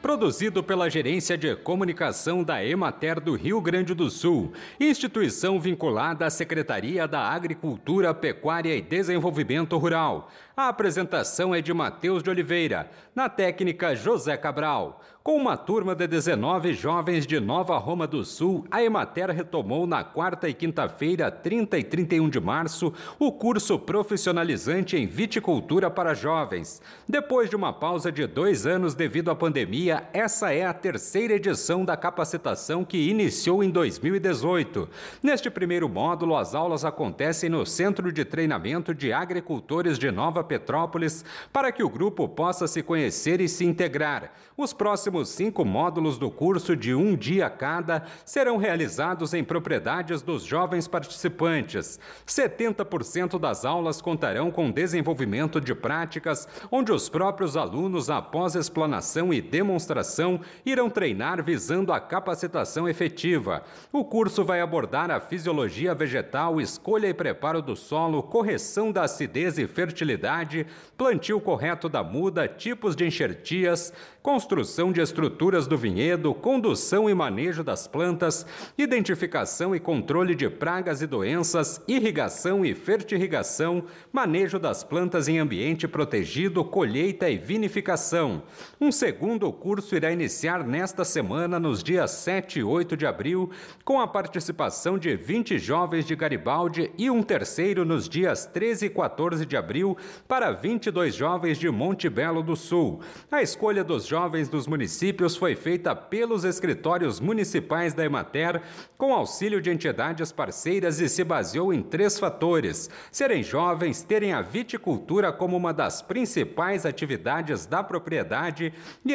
produzido pela Gerência de Comunicação da Emater do Rio Grande do Sul, instituição vinculada à Secretaria da Agricultura, Pecuária e Desenvolvimento Rural. A apresentação é de Matheus de Oliveira, na técnica José Cabral. Com uma turma de 19 jovens de Nova Roma do Sul, a Emater retomou na quarta e quinta-feira, 30 e 31 de março, o curso profissionalizante em viticultura para jovens. Depois de uma pausa de dois anos devido à pandemia, essa é a terceira edição da capacitação que iniciou em 2018. Neste primeiro módulo, as aulas acontecem no Centro de Treinamento de Agricultores de Nova Petrópolis para que o grupo possa se conhecer e se integrar. Os próximos cinco módulos do curso de um dia cada serão realizados em propriedades dos jovens participantes. 70% das aulas contarão com desenvolvimento de práticas, onde os próprios alunos, após explanação e demonstração, irão treinar visando a capacitação efetiva. O curso vai abordar a fisiologia vegetal, escolha e preparo do solo, correção da acidez e fertilidade, plantio correto da muda, tipos de enxertias, construção de de estruturas do vinhedo, condução e manejo das plantas, identificação e controle de pragas e doenças, irrigação e fertirrigação, manejo das plantas em ambiente protegido, colheita e vinificação. Um segundo curso irá iniciar nesta semana, nos dias 7 e 8 de abril, com a participação de 20 jovens de Garibaldi e um terceiro nos dias 13 e 14 de abril para 22 jovens de Monte Belo do Sul. A escolha dos jovens dos municípios foi feita pelos escritórios municipais da Emater, com auxílio de entidades parceiras e se baseou em três fatores: serem jovens, terem a viticultura como uma das principais atividades da propriedade e